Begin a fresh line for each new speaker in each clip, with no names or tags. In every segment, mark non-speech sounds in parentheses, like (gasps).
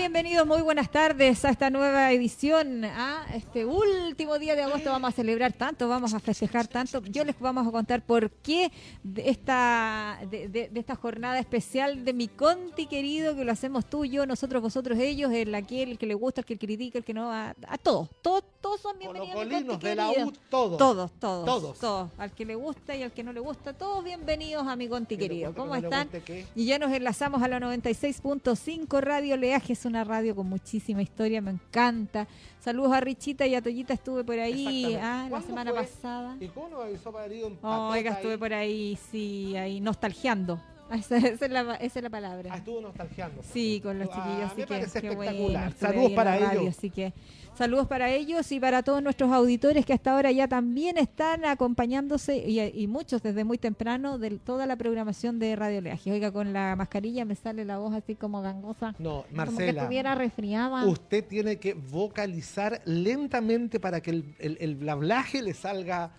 Bienvenidos, muy buenas tardes a esta nueva edición. A este último día de agosto vamos a celebrar tanto, vamos a festejar tanto. Yo les vamos a contar por qué de esta, de, de- de esta jornada especial de mi Conti querido, que lo hacemos tú, yo, nosotros, vosotros, ellos, el aquel, el que le gusta, el que critica, el que no, a, a todos. Todos, todos son bienvenidos. a mi
Colocolinos
Conti
de la. U, todos.
Todos, todos,
Todos.
todos. Al que le gusta y al que no le gusta, todos bienvenidos a mi Conti querido. ¿Cómo están? Y ya nos enlazamos a la 96.5 Radio Leaje, es una radio con muchísima historia, me encanta. Saludos a Richita y a Toyita, estuve por ahí ah, la
¿Cuándo
semana
fue?
pasada.
¿Y cómo nos avisó para ir un
Oh, oiga, estuve por ahí, sí, ahí nostalgiando. (laughs) Esa, esa es, la, esa es la palabra.
Ah, estuvo nostalgiando.
Sí, con los
Ah,
chiquillos,
me
así que
parece
bueno.
espectacular.
estuve
Saludos para
radio,
ellos.
Así que saludos para ellos y para todos nuestros auditores que hasta ahora ya también están acompañándose y, y muchos desde muy temprano de toda la programación de Radio Leaje. Oiga, con la mascarilla me sale la voz así como gangosa.
No,
Como que
Marcela.
estuviera resfriada.
Usted tiene que vocalizar lentamente para que el, el, el blablaje le salga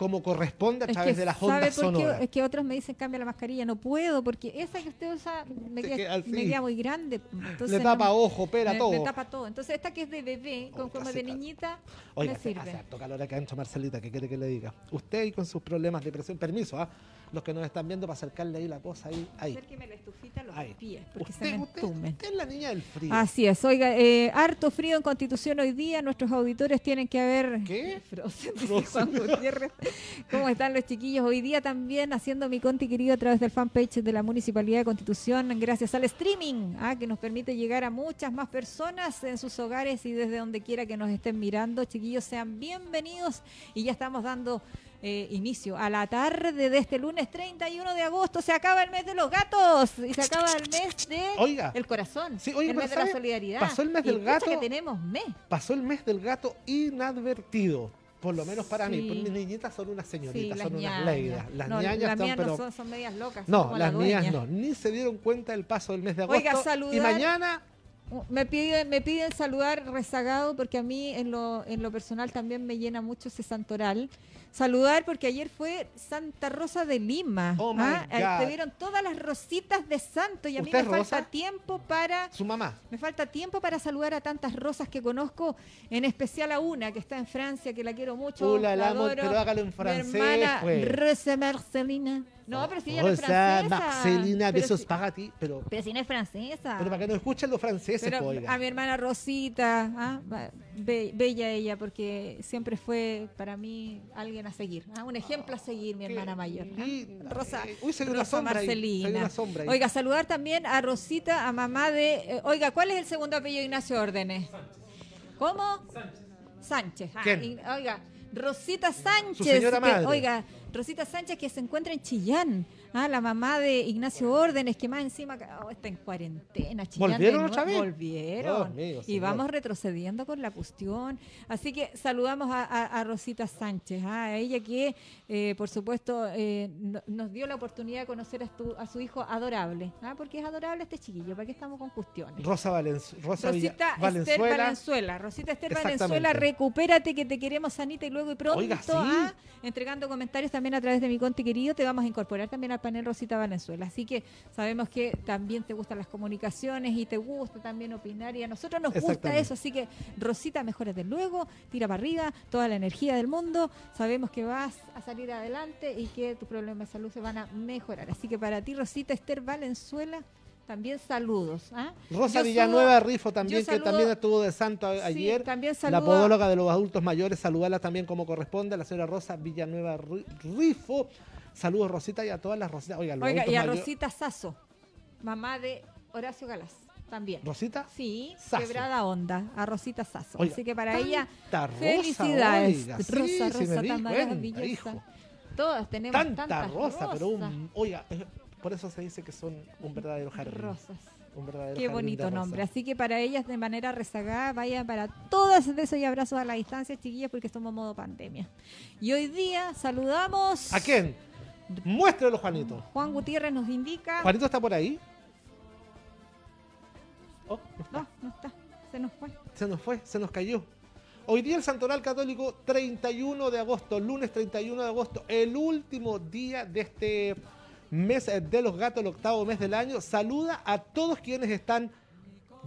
como corresponde a
Es
través
que,
de las
¿sabe
ondas sonoras.
Es que otros me dicen cambia la mascarilla. No puedo porque esa que usted usa me, queda, me muy grande. Entonces
Le tapa
no-
ojo, pera,
me,
todo.
me tapa todo. Entonces esta que es de bebé, con,
Oh,
como
hace
de niñita,
Oiga,
me sirve.
hace calor acá Marcelita, ¿qué quiere que le diga? Usted y con sus problemas de presión, permiso, ¿ah? Los que nos están viendo para acercarle ahí la cosa, ahí, ahí.
Acérqueme la estufita a los
ahí.
pies porque
Usted,
se me
usted, usted es la niña del frío.
Así es, oiga, eh, harto frío en Constitución hoy día, nuestros auditores tienen que haber...
¿Qué? (laughs)
Frozen, dice Juan Gutiérrez. ¿Cómo están los chiquillos? Hoy día también haciendo mi conti querido a través del fanpage de la Municipalidad de Constitución, gracias al streaming, ah, que nos permite llegar a muchas más personas en sus hogares y desde donde quiera que nos estén mirando. Chiquillos, sean bienvenidos y ya estamos dando eh, inicio a la tarde de este lunes 31 de agosto. Se acaba el mes de los gatos y se acaba el mes de
Oiga.
el corazón,
Sí,
el mes de la solidaridad.
Pasó el mes
Y
del gato.
que tenemos mes.
Pasó el mes del gato inadvertido. Por lo menos para mí.
Sí.
Pues mis niñitas son unas señoritas,
las
son unas leidas. Las
No,
ñañas
las
están,
mías
pero.
no son, son medias locas.
No,
como la
las mías no. Ni se dieron cuenta del paso del mes de agosto.
Oiga,
Y mañana.
Uh, Me piden, me piden saludar rezagado porque a mí en lo, en lo personal también me llena mucho ese santoral. Saludar porque ayer fue Santa Rosa de Lima.
Oh,
¿ah?
God.
Te vieron todas las rositas de santo y a mí
¿Usted
me falta
rosa?
tiempo para
Su mamá.
me falta tiempo para saludar a tantas rosas que conozco, en especial a una que está en Francia, que la quiero mucho.
Uh, la
la
amo,
adoro.
pero hágalo en
Mi
francés,
hermana
pues.
Rosa Marcelina. No, pero si ella no es francesa.
Marcelina,
Pero
besos
si-
para ti. Pero,
Pero si no es francesa.
pero para que no escuchen los franceses,
Pero
pues,
a mi hermana Rosita, ah, be- bella ella, porque siempre fue para mí alguien a seguir, ah, un ejemplo a seguir, mi hermana mayor. ah. Rosa,
Eh, uy, se ve una sombra ahí,
Marcelina.
una sombra.
Oiga, saludar también a Rosita, a mamá de... eh, oiga, ¿cuál es el segundo apellido de Ignacio Órdenes? ¿Cómo? Sánchez. Ah,
¿Quién?
y- oiga, Rosita Sánchez.
Su señora
que-
madre.
oiga, Rosita Sánchez que se encuentra en Chillán. Ah, la mamá de Ignacio Órdenes, que más encima oh, está en cuarentena. Chillán
¿Volvieron otra vez?
Volvieron.
Dios mío,
y vamos retrocediendo con la cuestión. Así que saludamos a, a- a Rosita Sánchez, ah, a ella que, eh, por supuesto, eh, no- nos dio la oportunidad de conocer a, tu- a su hijo adorable. ah, Porque es adorable este chiquillo. ¿Para qué estamos con cuestiones?
Rosa, Valenz- Rosa
Rosita Esther
Valenzuela.
Valenzuela. Rosita Esther. Valenzuela, recupérate que te queremos sanita y luego y pronto.
Oiga, sí.
ah, entregando comentarios también a través de mi conti querido, te vamos a incorporar también al panel Rosita Valenzuela. Así que sabemos que también te gustan las comunicaciones y te gusta también opinar y a nosotros nos gusta eso. Así que Rosita, mejórate luego, tira para arriba, toda la energía del mundo. Sabemos que vas a salir adelante y que tus problemas de salud se van a mejorar. Así que para ti, Rosita Esther Valenzuela, también saludos. ¿ah?
Rosa
Yo
Villanueva Rifo también, que también estuvo de santo a-
Sí,
ayer.
también
La
saludo a-
podóloga de los adultos mayores, saludarla también como corresponde, la señora Rosa Villanueva Ri- Rifo. Saludos Rosita y a todas las Rositas. Oiga,
Oiga, y a
mayores-
Rosita Sasso, mamá de Horacio Galás, también.
¿Rosita?
Sí,
Sasso.
quebrada onda, a Rosita Sasso.
Oiga,
Así que para ella,
rosa,
felicidades.
oiga,
Rosa,
sí
Rosa,
di
tan
cuenta,
maravillosa.
hijo.
Todas tenemos
Tanta
tantas
rosa, pero un, oiga, eh, por eso se dice que son un verdadero jardín.
Rosas.
Un verdadero
Qué
jardín
bonito nombre. Así que para ellas de manera rezagada, vayan para todas besos y abrazos a la distancia, chiquillas, porque estamos en modo pandemia. Y hoy día saludamos.
¿A quién? Muéstrelo, Juanito.
Juan Gutiérrez nos indica.
¿Juanito está por ahí? Oh, no está.
No, no está. Se nos fue.
Se nos fue, se nos cayó. Hoy día el Santoral Católico, 31 de agosto, lunes 31 de agosto, el último día de este mes de los gatos, el octavo mes del año. Saluda a todos quienes están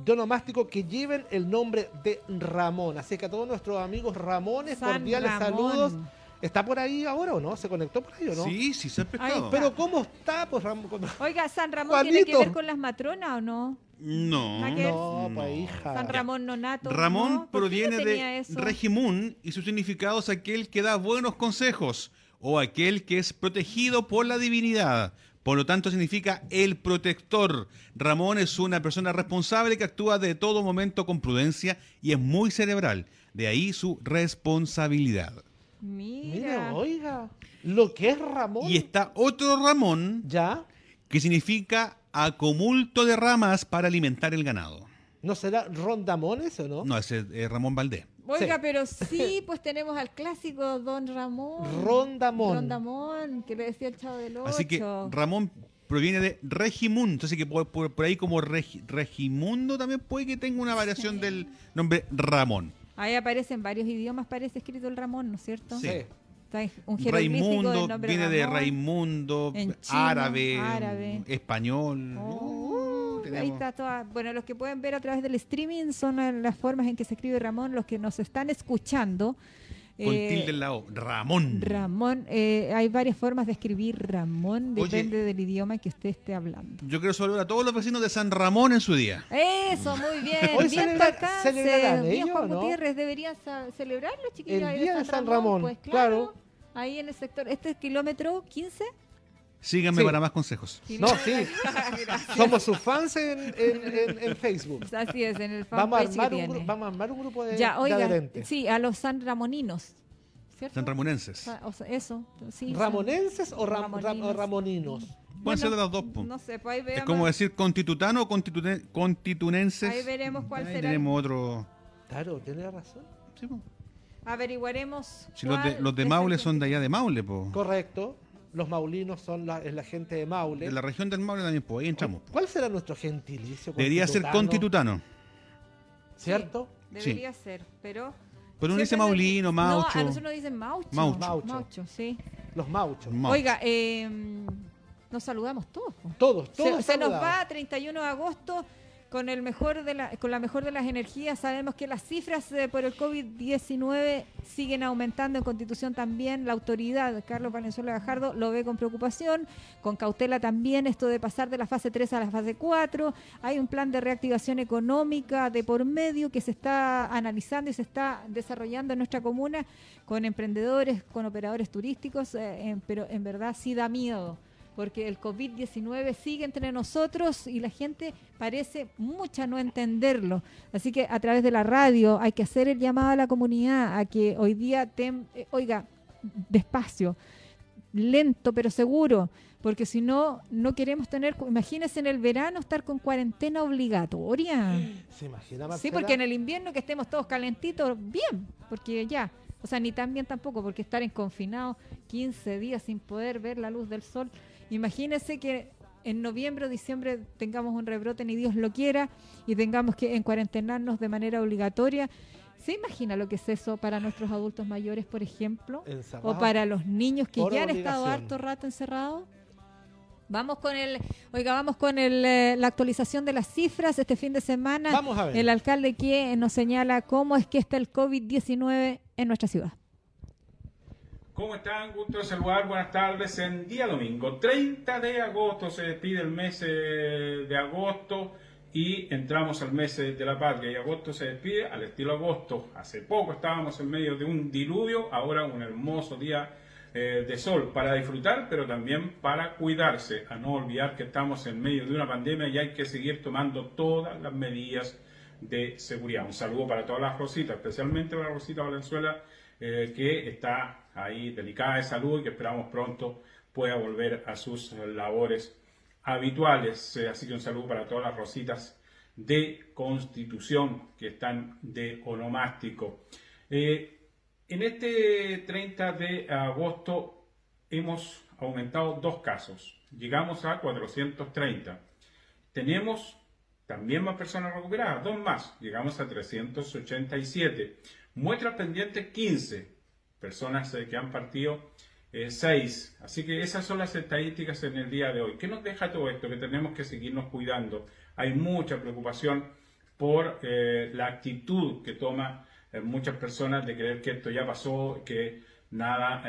de onomástico que lleven el nombre de Ramón. Así que a todos nuestros amigos Ramones,
San
cordiales
Ramón.
saludos. ¿Está por ahí ahora o no? ¿Se conectó por ahí o no?
Sí, sí se ha pescado.
Pero ¿cómo está? Pues Ramón.
Oiga, ¿San Ramón tiene que ver con las matronas o no?
No.
No,
No.
pues hija.
San Ramón Nonato.
Ramón
¿no? ¿Por qué
proviene de
eso?
Regimun y su significado es aquel que da buenos consejos o aquel que es protegido por la divinidad. Por lo tanto, significa el protector. Ramón es una persona responsable que actúa de todo momento con prudencia y es muy cerebral. De ahí su responsabilidad.
Mira.
Mira, oiga. Lo que es Ramón.
Y está otro Ramón
¿Ya?
que significa acumulto de ramas para alimentar el ganado.
¿No será Rondamón ese o no?
No, ese es Ramón Valdés.
Oiga,
Sí.
pero sí, (laughs) pues tenemos al clásico Don Ramón.
Rondamón.
Rondamón, que le decía el chavo del 8.
Así que Ramón proviene de Regimundo. Entonces que por, por- por ahí como Regi- Regimundo también puede que tenga una variación del nombre Ramón.
Ahí aparece en varios idiomas, parece escrito el Ramón, ¿no es cierto?
Sí.
Está un jeroglífico del
Raimundo
nombre
viene de
Ramón.
Raimundo,
En chino,
árabe,
árabe.
español.
Oh, Ahí está toda. Bueno, los que pueden ver a través del streaming son las formas en que se escribe Ramón, los que nos están escuchando.
Con
eh,
tilde en la O. Ramón.
Ramón, eh, hay varias formas de escribir Ramón,
Oye.
depende del idioma que usted esté hablando.
Yo quiero saludar a todos los vecinos de San Ramón en su día.
Eso, muy bien.
Hoy
bien
celebra-
Tacance,
celebrarán
bien
ellos,
Juan
¿no?
Gutiérrez, deberían celebrar los chiquillos
El día de San Ramón,
pues
claro.
Ahí en el sector, este es kilómetro 15.
Síganme
Sí.
para más consejos.
No, sí. (laughs) Somos sus fans en, en- en- en Facebook.
Así es, en el
Vamos a, armar un,
tiene.
gru- vamos a armar un grupo de,
Ya,
de
oiga,
adherentes.
sí, a los San Ramoninos. ¿Cierto?
San Ramonenses.
O sea, eso, sí. San-
¿Ramonenses o, ram- ram-
Ramoninos.
o ramoninos?
Pueden ser de las dos.
No sé, pues ahí
es
veamos.
como decir constitutano o constitune- constitunenses.
Ahí veremos cuál
Ahí
será.
tenemos otro.
Claro, tiene razón.
Sí, po.
Averiguaremos.
Si los de, los de
es el
Maule son de allá de Maule, po.
Correcto. Los maulinos son la, es la gente de Maule.
De la región del Maule también, pues ahí entramos.
¿Cuál será nuestro gentilicio?
Debería ser
constitutano? ¿Cierto?
Debería ser, pero.
Pero uno dice maulino, maucho.
No, a nosotros nos dicen maucho.
Maucho.
Maucho.
sí.
Los mauchos.
Maucho.
Oiga, eh, nos saludamos todos. po.
Todos,
Se,
todos.
se nos va 31 de agosto con el mejor de la, con la mejor de las energías. Sabemos que las cifras eh, por el COVID-19 siguen aumentando en Constitución también. La autoridad, Carlos Valenzuela Gajardo, lo ve con preocupación, con cautela también esto de pasar de la fase 3 a la fase 4. Hay un plan de reactivación económica de por medio que se está analizando y se está desarrollando en nuestra comuna con emprendedores, con operadores turísticos, eh, en- pero en verdad sí da miedo porque el COVID-19 sigue entre nosotros y la gente parece mucha no entenderlo. Así que a través de la radio hay que hacer el llamado a la comunidad a que hoy día, tem- eh, oiga, despacio, lento pero seguro, porque si no, no queremos tener, imagínense en el verano estar con cuarentena obligatoria. (gasps)
¿Se imagina,
Sí, porque en el invierno que estemos todos calentitos, bien, porque ya, o sea, ni tan bien tampoco, porque estar en confinado 15 días sin poder ver la luz del sol. Imagínense que en noviembre o diciembre tengamos un rebrote, ni Dios lo quiera, y tengamos que encuarentenarnos de manera obligatoria. ¿Se imagina lo que es eso para nuestros adultos mayores, por ejemplo? O para los niños que ya han estado harto rato encerrados. Vamos con el, oiga, vamos con el, eh, la actualización de las cifras este fin de semana.
Vamos a ver.
El alcalde que nos señala cómo es que está el COVID-19 en nuestra ciudad.
¿Cómo están? Gusto de saludar. Buenas tardes. En día domingo, 30 de agosto, se despide el mes eh, de agosto y entramos al mes eh, de la patria. Y agosto se despide al estilo agosto. Hace poco estábamos en medio de un diluvio, ahora un hermoso día eh, de sol para disfrutar, pero también para cuidarse. A no olvidar que estamos en medio de una pandemia y hay que seguir tomando todas las medidas de seguridad. Un saludo para todas las Rositas, especialmente para Rosita Valenzuela, eh, que está ahí delicada de salud y que esperamos pronto pueda volver a sus labores habituales. Eh, así que un saludo para todas las Rositas de Constitución que están de onomástico. Eh, en este 30 de agosto hemos aumentado dos casos. Llegamos a 430. Tenemos también más personas recuperadas, dos más. Llegamos a 387. Muestras pendientes 15. Personas eh, que han partido 6. Eh, Así que esas son las estadísticas en el día de hoy. ¿Qué nos deja todo esto? Que tenemos que seguirnos cuidando. Hay mucha preocupación por eh, la actitud que toma muchas personas de creer que esto ya pasó, que nada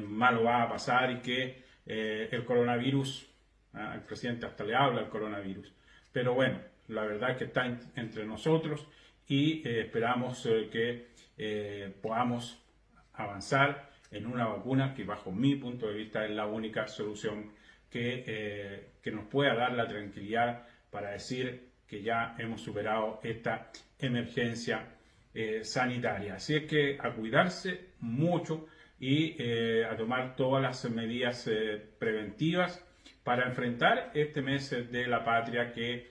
malo va a pasar y que el coronavirus, ah, el presidente hasta le habla del coronavirus. Pero bueno, la verdad es que está entre nosotros y esperamos que podamos avanzar en una vacuna que bajo mi punto de vista es la única solución que, eh, que nos pueda dar la tranquilidad para decir que ya hemos superado esta emergencia eh, sanitaria. Así es que a cuidarse mucho y eh, a tomar todas las medidas preventivas para enfrentar este mes de la patria que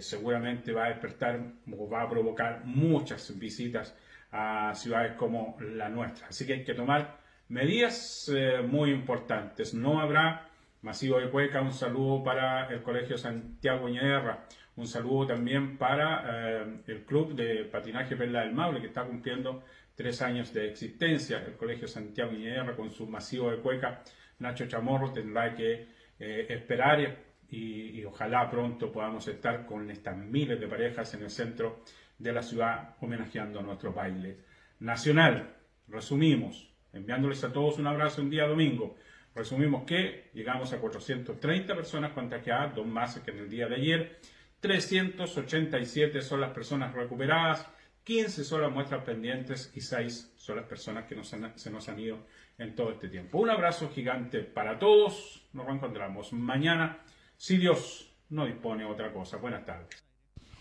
seguramente va a despertar o va a provocar muchas visitas a ciudades como la nuestra. Así que hay que tomar medidas eh, muy importantes. No habrá masivo de cueca. Un saludo para el Colegio Santiago Ñederra. Un saludo también para eh, el Club de Patinaje Perla del Maule, que está cumpliendo tres años de existencia. El Colegio Santiago Ñederra con su masivo de cueca. Nacho Chamorro tendrá que eh, esperar y ojalá pronto podamos estar con estas miles de parejas en el centro de la ciudad homenajeando a nuestro baile nacional. Resumimos, enviándoles a todos un abrazo un día domingo. Resumimos que llegamos a 430 personas contagiadas, dos más que en el día de ayer. 387 son las personas recuperadas, 15 son las muestras pendientes y 6 son las personas que se nos han ido en todo este tiempo. Un abrazo gigante para todos. Nos reencontramos mañana, si Dios no dispone otra cosa. Buenas tardes.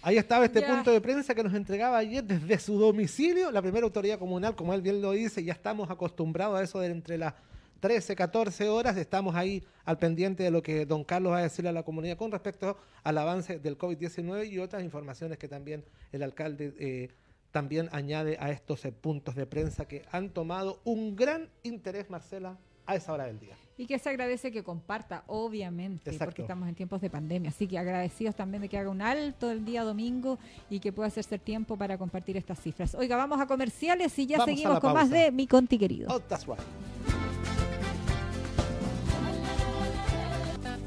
Ahí estaba este punto de prensa que nos entregaba ayer desde su domicilio, la primera autoridad comunal, como él bien lo dice, ya estamos acostumbrados a eso de entre las 13, 14 horas, estamos ahí al pendiente de lo que don Carlos va a decirle a la comunidad con respecto al avance del COVID-19 y otras informaciones que también el alcalde eh, también añade a estos eh, puntos de prensa que han tomado un gran interés, Marcela, a esa hora del día.
Y que se agradece que comparta, obviamente, porque estamos en tiempos de pandemia. Así que agradecidos también de que haga un alto el día domingo y que pueda hacerse tiempo para compartir estas cifras. Oiga, vamos a comerciales y ya seguimos con más de Mi Conti Querido. Oh, that's right.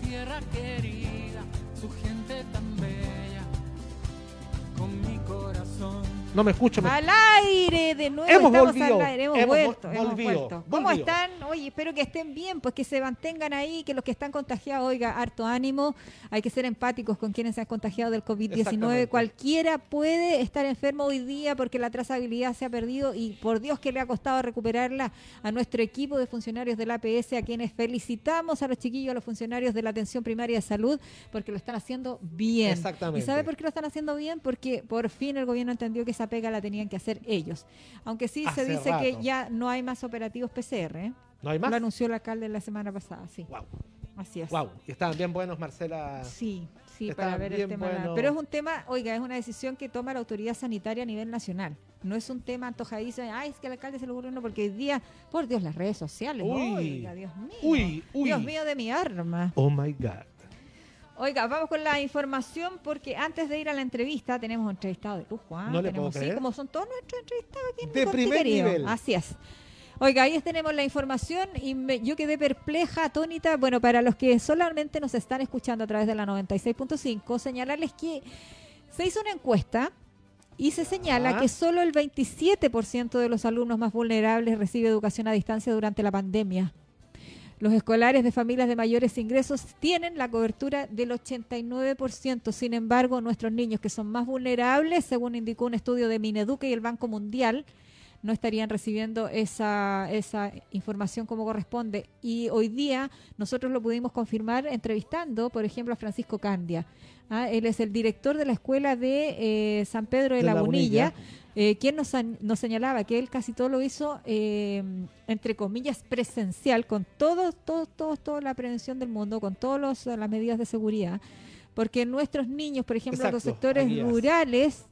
tierra querida, su gente tan bella, con mi corazón
no me escucho.
Al aire de nuevo.
Hemos
estamos
volvido.
al aire. Hemos, vuelto. Hemos vuelto. ¿Cómo están? Oye, espero que estén bien, pues que se mantengan ahí, que los que están contagiados, oiga, harto ánimo. Hay que ser empáticos con quienes se han contagiado del COVID-19. Cualquiera puede estar enfermo hoy día porque la trazabilidad se ha perdido y por Dios que le ha costado recuperarla a nuestro equipo de funcionarios del APS, a quienes felicitamos a los chiquillos, a los funcionarios de la atención primaria de salud, porque lo están haciendo bien.
Exactamente.
¿Y sabe por qué lo están haciendo bien? Porque por fin el gobierno entendió que esa pega la tenían que hacer ellos. Aunque sí se dice que ya no hay más operativos PCR. ¿eh?
¿No hay más?
Lo anunció el alcalde la semana pasada, sí.
Wow.
Así es.
Wow. Y estaban bien buenos, Marcela.
Sí, sí, para ver el tema. Pero es un tema, oiga, es una decisión que toma la autoridad sanitaria a nivel nacional. No es un tema antojadizo, ay, es que el alcalde se lo ocurrió, no, porque hoy día, por Dios, las redes sociales,
uy,
oiga, Dios mío.
Uy, uy.
Dios mío de mi arma.
Oh my God.
Oiga, vamos con la información porque antes de ir a la entrevista tenemos un entrevistado de lujo. ¿ah?
No le
tenemos,
puedo
sí, como son todos nuestros entrevistados aquí en
De primer nivel.
Así es. Oiga, ahí tenemos la información y yo quedé perpleja, atónita. Bueno, para los que solamente nos están escuchando a través de la 96.5, señalarles que se hizo una encuesta y se señala que solo el 27% de los alumnos más vulnerables recibe educación a distancia durante la pandemia. Los escolares de familias de mayores ingresos tienen la cobertura del 89%. Sin embargo, nuestros niños que son más vulnerables, según indicó un estudio de Mineduque y el Banco Mundial, no estarían recibiendo esa, esa información como corresponde. Y hoy día nosotros lo pudimos confirmar entrevistando, por ejemplo, a Francisco Candia. ¿ah? Él es el director de la escuela de eh, San Pedro de, la, Bonilla eh, quien nos, nos, señalaba que él casi todo lo hizo, eh, entre comillas, presencial, con todo, todo, todo, toda la prevención del mundo, con todas las medidas de seguridad, porque nuestros niños, por ejemplo, en los sectores rurales,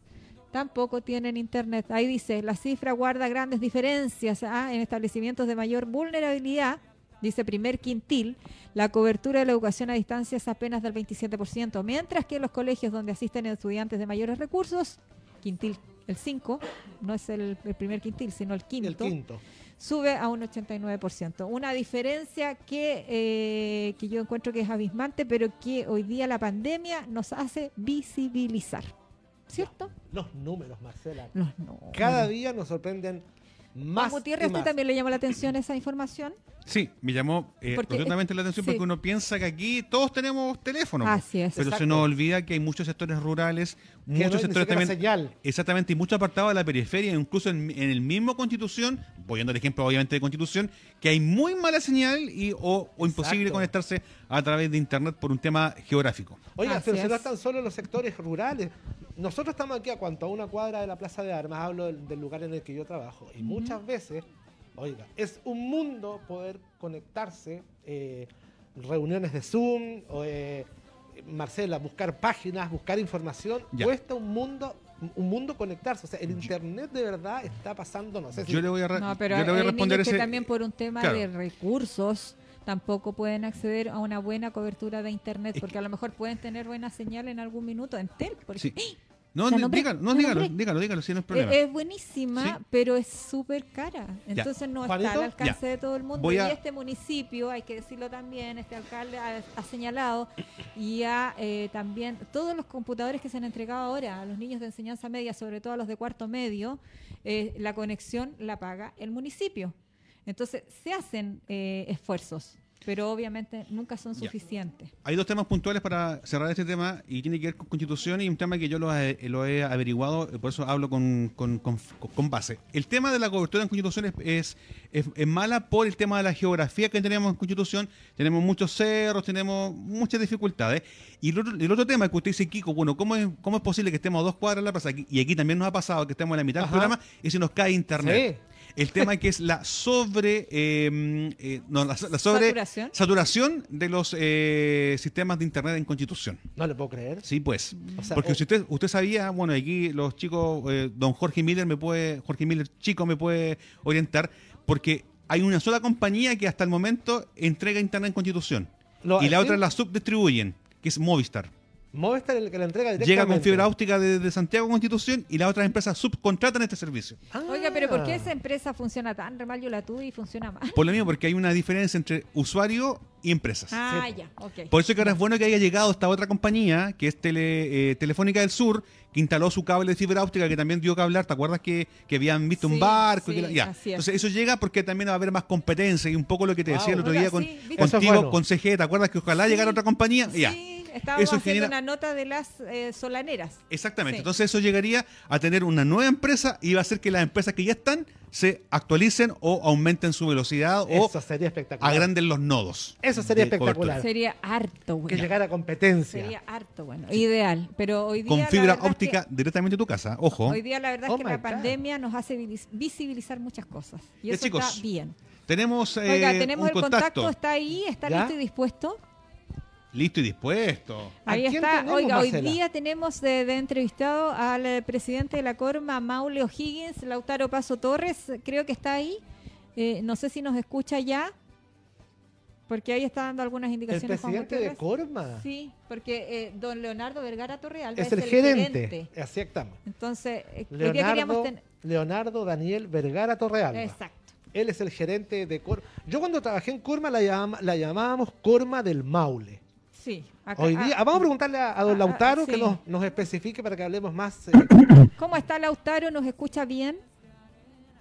tampoco tienen internet. Ahí dice, la cifra guarda grandes diferencias ¿ah? en establecimientos de mayor vulnerabilidad dice primer quintil, la cobertura de la educación a distancia es apenas del 27%, mientras que en los colegios donde asisten estudiantes de mayores recursos, quintil el 5, no es el, el primer quintil, sino el quinto,
El quinto.
sube a un 89%. Una diferencia que, eh, que yo encuentro que es abismante, pero que hoy día la pandemia nos hace visibilizar. ¿Cierto?
Los números, Marcela.
Los números.
Cada día nos sorprenden más.
Juan Gutiérrez,
y
¿usted también le llamó la atención esa información?
Sí, me llamó eh,
Porque,
profundamente la atención
sí.
porque uno piensa que aquí todos tenemos teléfono.
Así es.
Pero se nos olvida que hay muchos sectores rurales,
no
muchos sectores también.
señal.
Exactamente, y muchos apartados de la periferia, incluso en, en el mismo Constitución, poniendo el ejemplo obviamente de Constitución, que hay muy mala señal y o, o imposible conectarse a través de Internet por un tema geográfico.
Oiga,
Así
pero si no
es.
están solo los sectores rurales. Nosotros estamos aquí a cuanto a una cuadra de la Plaza de Armas, hablo del, del lugar en el que yo trabajo. Y muchas veces, oiga, es un mundo poder conectarse, eh, reuniones de Zoom, o, eh, Marcela, buscar páginas, buscar información.
Ya.
Cuesta un mundo un mundo conectarse. O sea, el Internet de verdad está pasando, no sé si...
Yo le voy a, re-
No, pero
yo le voy a
hay
responder
niños que
ese.
también por un tema
claro.
de recursos tampoco pueden acceder a una buena cobertura de internet
Es
porque a lo mejor pueden tener buena señal en algún minuto en tel por
Sí. (gasps) No,
nombré,
dígalo, no, dígalo, dígalo, dígalo, si no es
Eh,
problema.
Es buenísima,
Sí.
pero es súper cara. Entonces no está
Juanito,
al alcance
ya.
de todo el mundo.
Voy a-
Y este municipio, hay que decirlo también, este alcalde ha, ha señalado y ha eh, también todos los computadores que se han entregado ahora a los niños de enseñanza media, sobre todo a los de cuarto medio, eh, la conexión la paga el municipio. Entonces se hacen eh, esfuerzos, pero obviamente nunca son
Ya.
suficientes.
Hay dos temas puntuales para cerrar este tema y tiene que ver con constitución y un tema que yo lo, he- lo he averiguado, por eso hablo con, con- con- con base. El tema de la cobertura en constitución es, es, es- es mala por el tema de la geografía que tenemos en constitución. Tenemos muchos cerros, tenemos muchas dificultades. Y el otro, el otro tema que usted dice, Kiko, bueno, ¿cómo es, ¿cómo es posible que estemos a dos cuadras de la plaza? Y aquí también nos ha pasado que estemos en la mitad del programa y se nos cae internet.
Sí.
El tema que es la sobre eh, eh, no, la, la sobre
Saturación.
saturación de los eh, sistemas de internet en Constitución.
No le puedo creer.
Sí, pues.
O sea,
Porque
o-
si usted usted sabía, bueno, aquí los chicos, eh, don Jorge Miller me puede, Jorge Miller chico me puede orientar, porque hay una sola compañía que hasta el momento entrega internet en Constitución
Lo-
y la
¿sí?
otra la subdistribuyen, que es Movistar.
Movistar es el que la entrega directamente.
Llega con fibra óptica de, de Santiago a Constitución y las otras empresas subcontratan este servicio.
Ah.
Oiga, pero ¿por qué esa empresa funciona tan mal? Yo la tuve y funciona mal.
Por lo mismo, porque hay una diferencia entre usuario y empresas.
Ah,
Sí.
ya, ok.
Por eso que ahora es bueno que haya llegado esta otra compañía, que es Tele- eh, Telefónica del Sur, que instaló su cable de fibra óptica, que también dio que hablar. ¿Te acuerdas que, que habían visto
Sí,
un barco? y
sí,
que la- ya.
así es.
Entonces eso llega porque también va a haber más competencia y un poco lo que te
Wow.
decía el otro día con,
sí,
contigo,
bueno.
con CG. ¿Te acuerdas que ojalá llegara otra compañía? ya.
Sí, estábamos
Eso
haciendo
genera-
una nota de las eh, solaneras.
Exactamente.
Sí.
Entonces eso llegaría a tener una nueva empresa y va a hacer que las empresas que ya están se actualicen o aumenten su velocidad o
Eso sería espectacular.
agranden los nodos.
Eso sería
de
espectacular.
cobertura.
Sería harto
Que
bueno.
llegara competencia.
Sería harto bueno. Ideal. Pero hoy día.
Con
la
fibra
verdad es que-
óptica directamente a tu casa. Ojo.
Hoy día la verdad
Oh
es que
my
la
God.
pandemia nos hace vis- visibilizar muchas cosas. Y
Ya,
eso
chicos,
está bien.
Tenemos, eh,
Oiga, tenemos
un
el contacto. está ahí, está
¿Ya?
listo y dispuesto.
Listo y dispuesto.
¿A
Ahí está. Oiga, hoy día tenemos de, de entrevistado al eh, presidente de la Corma, Maule O'Higgins, Lautaro Paso Torres, creo que está ahí. Eh, no sé si nos escucha ya, porque ahí está dando algunas
El
indicaciones. Juan
presidente de. Corma.
Sí, porque eh, don Leonardo Vergara Torrealba
Es el gerente. Así estamos.
Entonces, eh,
Leonardo,
tener...
Leonardo Daniel Vergara Torrealba.
Exacto.
Él es el gerente de Corma. Yo cuando trabajé en Corma la, llam- la llamábamos Corma del Maule.
Sí. acá-
Hoy día,
ah,
vamos a preguntarle a, a don
ah,
Lautaro
ah,
que nos, nos especifique para que hablemos más. eh.
¿Cómo está Lautaro? ¿Nos escucha bien?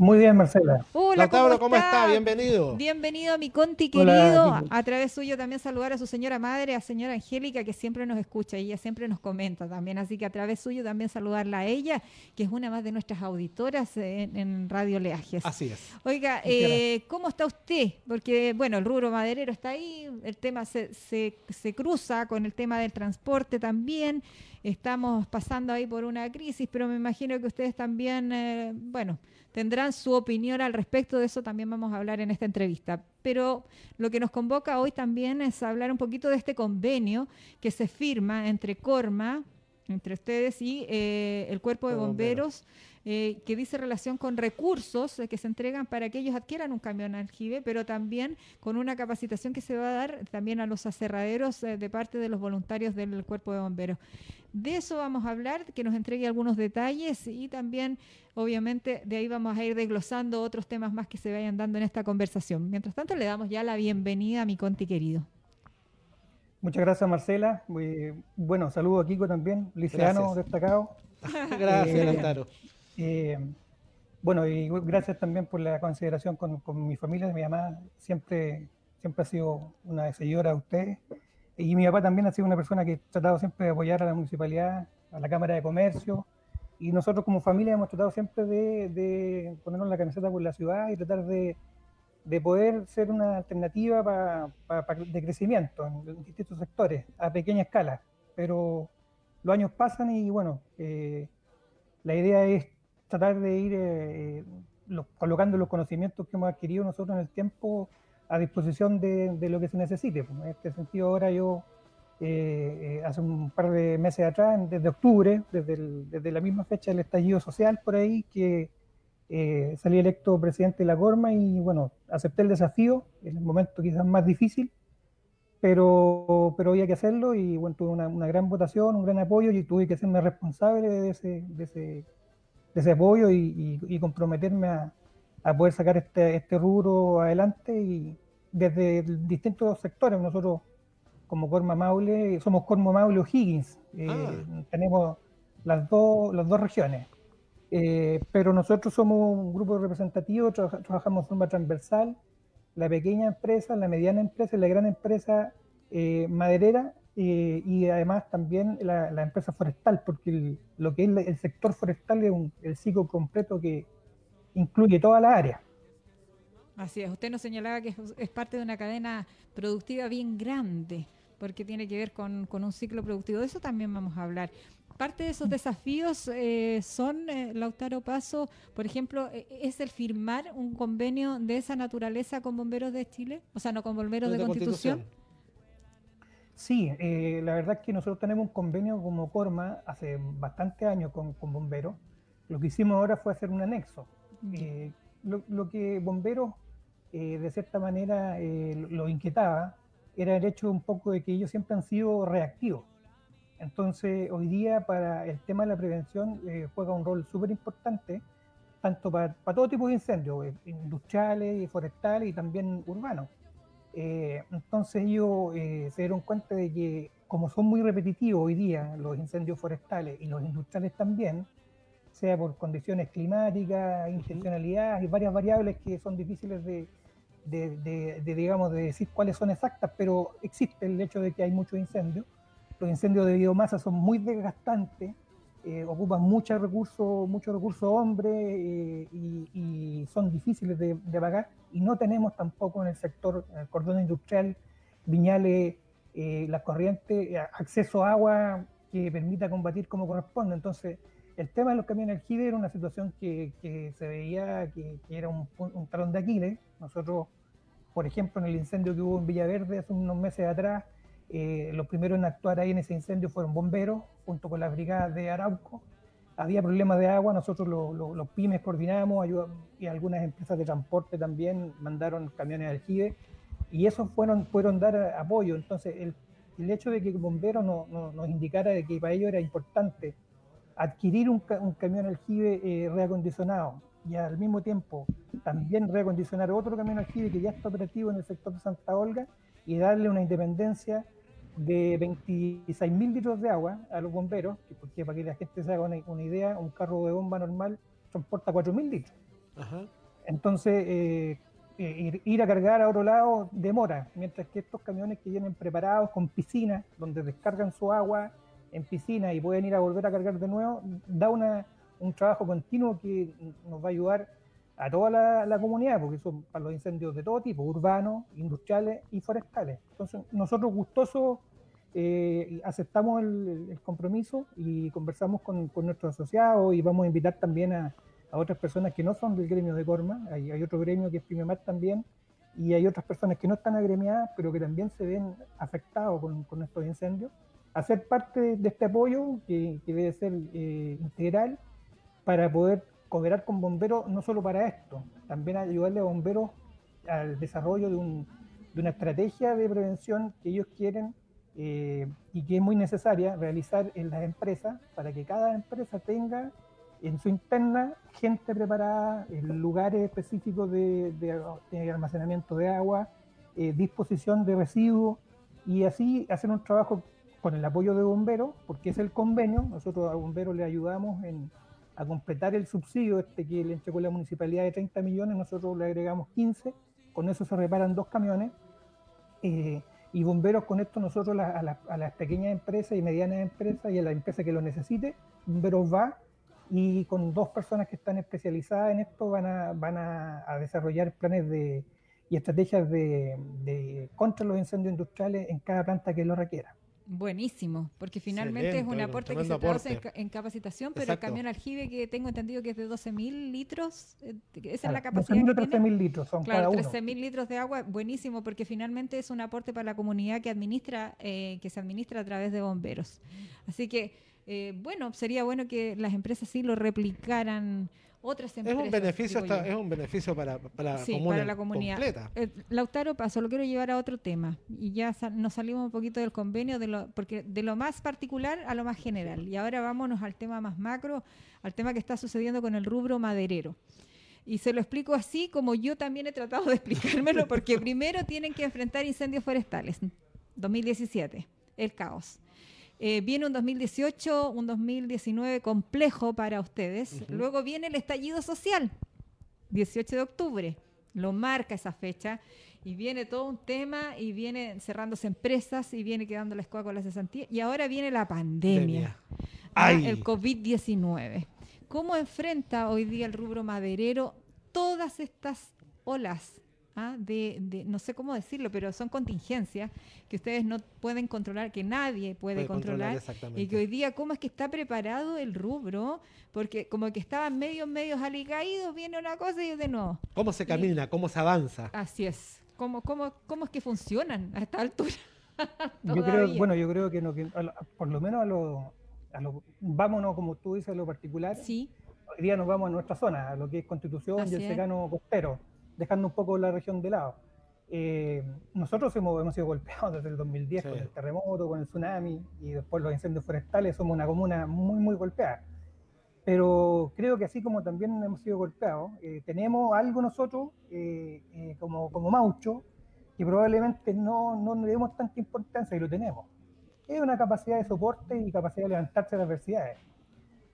Muy bien, Marcela.
Hola,
¿cómo está? Bienvenido.
Bienvenido, mi Conti
Hola,
querido.
Kiko.
A través suyo también saludar a su señora madre, a señora Angélica, que siempre nos escucha y ella siempre nos comenta también. Así que a través suyo también saludarla a ella, que es una más de nuestras auditoras en, en Radio Leajes.
Así es.
Oiga, eh, ¿cómo está usted? Porque, bueno, el rubro maderero está ahí, el tema se, se, se cruza con el tema del transporte también. Estamos pasando ahí por una crisis, pero me imagino que ustedes también, eh, bueno, tendrán su opinión al respecto de eso, también vamos a hablar en esta entrevista. Pero lo que nos convoca hoy también es hablar un poquito de este convenio que se firma entre Corma, entre ustedes y eh, el Cuerpo de
De
Bomberos, eh, que dice relación con recursos eh, que se entregan para que ellos adquieran un camión aljibe, pero también con una capacitación que se va a dar también a los aserraderos eh, de parte de los voluntarios del Cuerpo de Bomberos. De eso vamos a hablar, que nos entregue algunos detalles y también, obviamente, de ahí vamos a ir desglosando otros temas más que se vayan dando en esta conversación. Mientras tanto, le damos ya la bienvenida a mi Conti querido.
Muchas gracias, Marcela. Muy- bueno, saludo a Kiko también, liceano
Gracias.
destacado. (laughs)
Gracias,
Eh,
Lautaro.
Eh, bueno, y gracias también por la consideración con, con mi familia. Mi mamá siempre, siempre ha sido una seguidora de ustedes. Y mi papá también ha sido una persona que ha tratado siempre de apoyar a la municipalidad, a la Cámara de Comercio. Y nosotros como familia hemos tratado siempre de, ponernos la camiseta por la ciudad y tratar de, de poder ser una alternativa pa- pa- pa- de crecimiento en distintos sectores a pequeña escala. Pero los años pasan y bueno, eh, la idea es tratar de ir eh, eh, colocando los conocimientos que hemos adquirido nosotros en el tiempo a disposición de, lo que se necesite. pues. En este sentido, ahora yo, eh, hace un par de meses atrás, desde octubre, desde, la misma fecha del estallido social por ahí, que salí electo presidente de la Corma y bueno, acepté el desafío en el momento quizás más difícil, pero, pero había que hacerlo y bueno, tuve una, gran votación, un gran apoyo y tuve que hacerme responsable de ese, de ese apoyo y, y- y comprometerme a, a poder sacar este, este rubro adelante y desde distintos sectores. Nosotros como Corma Maule, somos Corma Maule O'Higgins, eh,
Ah.
tenemos las dos, las dos regiones. Eh, pero nosotros somos un grupo representativo, trabaja- trabajamos de forma transversal, la pequeña empresa, la mediana empresa y la gran empresa eh, maderera eh, y además también la, la empresa forestal, porque el- lo que es el sector forestal es un, el ciclo completo que incluye toda la área.
Así es, usted nos señalaba que es, es parte de una cadena productiva bien grande, porque tiene que ver con, con un ciclo productivo. De eso también vamos a hablar. Parte de esos desafíos eh, son, eh, Lautaro Paso, por ejemplo, eh, es el firmar un convenio de esa naturaleza con Bomberos de Chile, o sea, no con Bomberos de, Constitución.
Sí, eh, la verdad es que nosotros tenemos un convenio como Corma hace bastantes años con, con Bomberos. Lo que hicimos ahora fue hacer un anexo. Eh, lo, lo que Bomberos, eh, de cierta manera, eh, lo- inquietaba era el hecho un poco de que ellos siempre han sido reactivos. Entonces, hoy día para el tema de la prevención juega un rol súper importante, tanto para, para todo tipo de incendios, industriales, forestales y también urbanos. Eh, entonces ellos eh, se dieron cuenta de que como son muy repetitivos hoy día los incendios forestales y los industriales también, sea por condiciones climáticas, intencionalidad y varias variables que son difíciles de, de- de- de, digamos, de decir cuáles son exactas, pero existe el hecho de que hay muchos incendios. Los incendios de biomasa son muy desgastantes, eh, ocupan muchos recursos, muchos recursos hombres eh, y, son difíciles de, apagar. Y no tenemos tampoco en el sector, cordón industrial, viñales, eh, las corrientes, eh, acceso a agua que permita combatir como corresponde. Entonces, el tema de los camiones aljibe era una situación que, que se veía que, que era un, un talón de Aquiles. Nosotros, por ejemplo, en el incendio que hubo en Villaverde hace unos meses atrás, eh, los primeros en actuar ahí en ese incendio fueron bomberos, junto con las brigadas de Arauco. Había problemas de agua, nosotros lo- lo- los pymes coordinamos y algunas empresas de transporte también mandaron camiones de aljibe y esos fueron, fueron dar apoyo. Entonces, el, el hecho de que bomberos no- no- nos indicara de que para ellos era importante adquirir un, un camión aljibe eh, reacondicionado y al mismo tiempo también reacondicionar otro camión aljibe que ya está operativo en el sector de Santa Olga y darle una independencia de 26 mil litros de agua a los bomberos, que- porque para que la gente se haga una, una idea, un carro de bomba normal transporta 4 mil litros.
Ajá.
Entonces, eh, eh, ir, ir a cargar a otro lado demora, mientras que estos camiones que vienen preparados con piscinas, donde descargan su agua en piscina y pueden ir a volver a cargar de nuevo, da una, un trabajo continuo que nos va a ayudar a toda la, comunidad, porque son para los incendios de todo tipo, urbanos, industriales y forestales. Entonces, nosotros gustosos eh, aceptamos el, compromiso y conversamos con, nuestros asociados y vamos a invitar también a, otras personas que no son del gremio de Corma, hay, otro gremio que es Primemar también, y hay otras personas que no están agremiadas, pero que también se ven afectados con, con estos incendios, a ser parte de este apoyo que, que debe ser eh, integral para poder cooperar con bomberos no solo para esto, también ayudarle a bomberos al desarrollo de, un, de una estrategia de prevención que ellos quieren eh, y que es muy necesaria realizar en las empresas para que cada empresa tenga en su interna gente preparada lugares específicos de almacenamiento de agua, eh, disposición de residuos y así hacer un trabajo con el apoyo de bomberos, porque es el convenio, nosotros a bomberos le ayudamos en, a completar el subsidio este que le entregó la municipalidad de 30 millones, nosotros le agregamos 15, con eso se reparan dos camiones. eh, y bomberos con esto nosotros a, la- a las pequeñas empresas y medianas empresas y a la empresa que lo necesite, bomberos va y con dos personas que están especializadas en esto van a, desarrollar planes de, y estrategias de contra los incendios industriales en cada planta que lo requiera.
Buenísimo, porque finalmente es
Excelente,
un aporte que se traduce en,
aporte.
en capacitación, pero
Exacto.
el camión aljibe que tengo entendido que es de 12.000 litros, eh, esa es la capacidad
12.000
que
o
tiene.
13.000 litros son cada
Claro,
uno.
13.000 litros de agua, buenísimo, porque finalmente es un aporte para la comunidad que administra, eh, que se administra a través de bomberos. Así que, eh, bueno, sería bueno que las empresas sí lo replicaran, otras
Es un beneficio,
digo
hasta-
yo.
es un beneficio para, para, la
Sí,
comuna
para la comunidad.
completa.
Eh, Lautaro, paso, lo quiero llevar a otro tema. Y ya sal- nos salimos un poquito del convenio, de lo, porque de lo más particular a lo más general. Y ahora vámonos al tema más macro, al tema que está sucediendo con el rubro maderero. Y se lo explico así como yo también he tratado de explicármelo, porque (laughs) primero tienen que enfrentar incendios forestales. 2017, el caos. Eh, viene un 2018, un 2019 complejo para ustedes. Luego viene el estallido social, 18 de octubre. Lo marca esa fecha y viene todo un tema y viene cerrándose empresas y viene quedando la escuela con la cesantía. Y ahora viene la pandemia, ¿ah?
Ay.
el COVID-19. ¿Cómo enfrenta hoy día el rubro maderero todas estas olas? ¿Ah? De, de- no sé cómo decirlo, pero son contingencias que ustedes no pueden controlar, que nadie puede,
Puede controlar,
controlar,
exactamente.
y que hoy día cómo es que está preparado el rubro, porque como que estaban medios, medios alicaídos, viene una cosa y de nuevo.
¿Cómo se camina? ¿Cómo se avanza?
Así es. ¿Cómo, cómo, cómo es que funcionan a esta altura? (laughs)
Yo creo, bueno, yo creo que, no, que a lo- por lo menos a lo, a lo- vámonos, como tú dices, a lo particular.
Sí,
Hoy día nos vamos a nuestra zona, a lo que es Constitución
Así
y el
es.
secano costero, dejando un poco la región de lado. Eh, nosotros hemos, hemos sido golpeados desde el 2010
Sí.
con el terremoto, con el tsunami y después los incendios forestales. Somos una comuna muy, muy golpeada. Pero creo que así como también hemos sido golpeados, eh, tenemos algo nosotros eh, eh, como, como Maucho que probablemente no, no le demos tanta importancia y lo tenemos. Es una capacidad de soporte y capacidad de levantarse a las adversidades.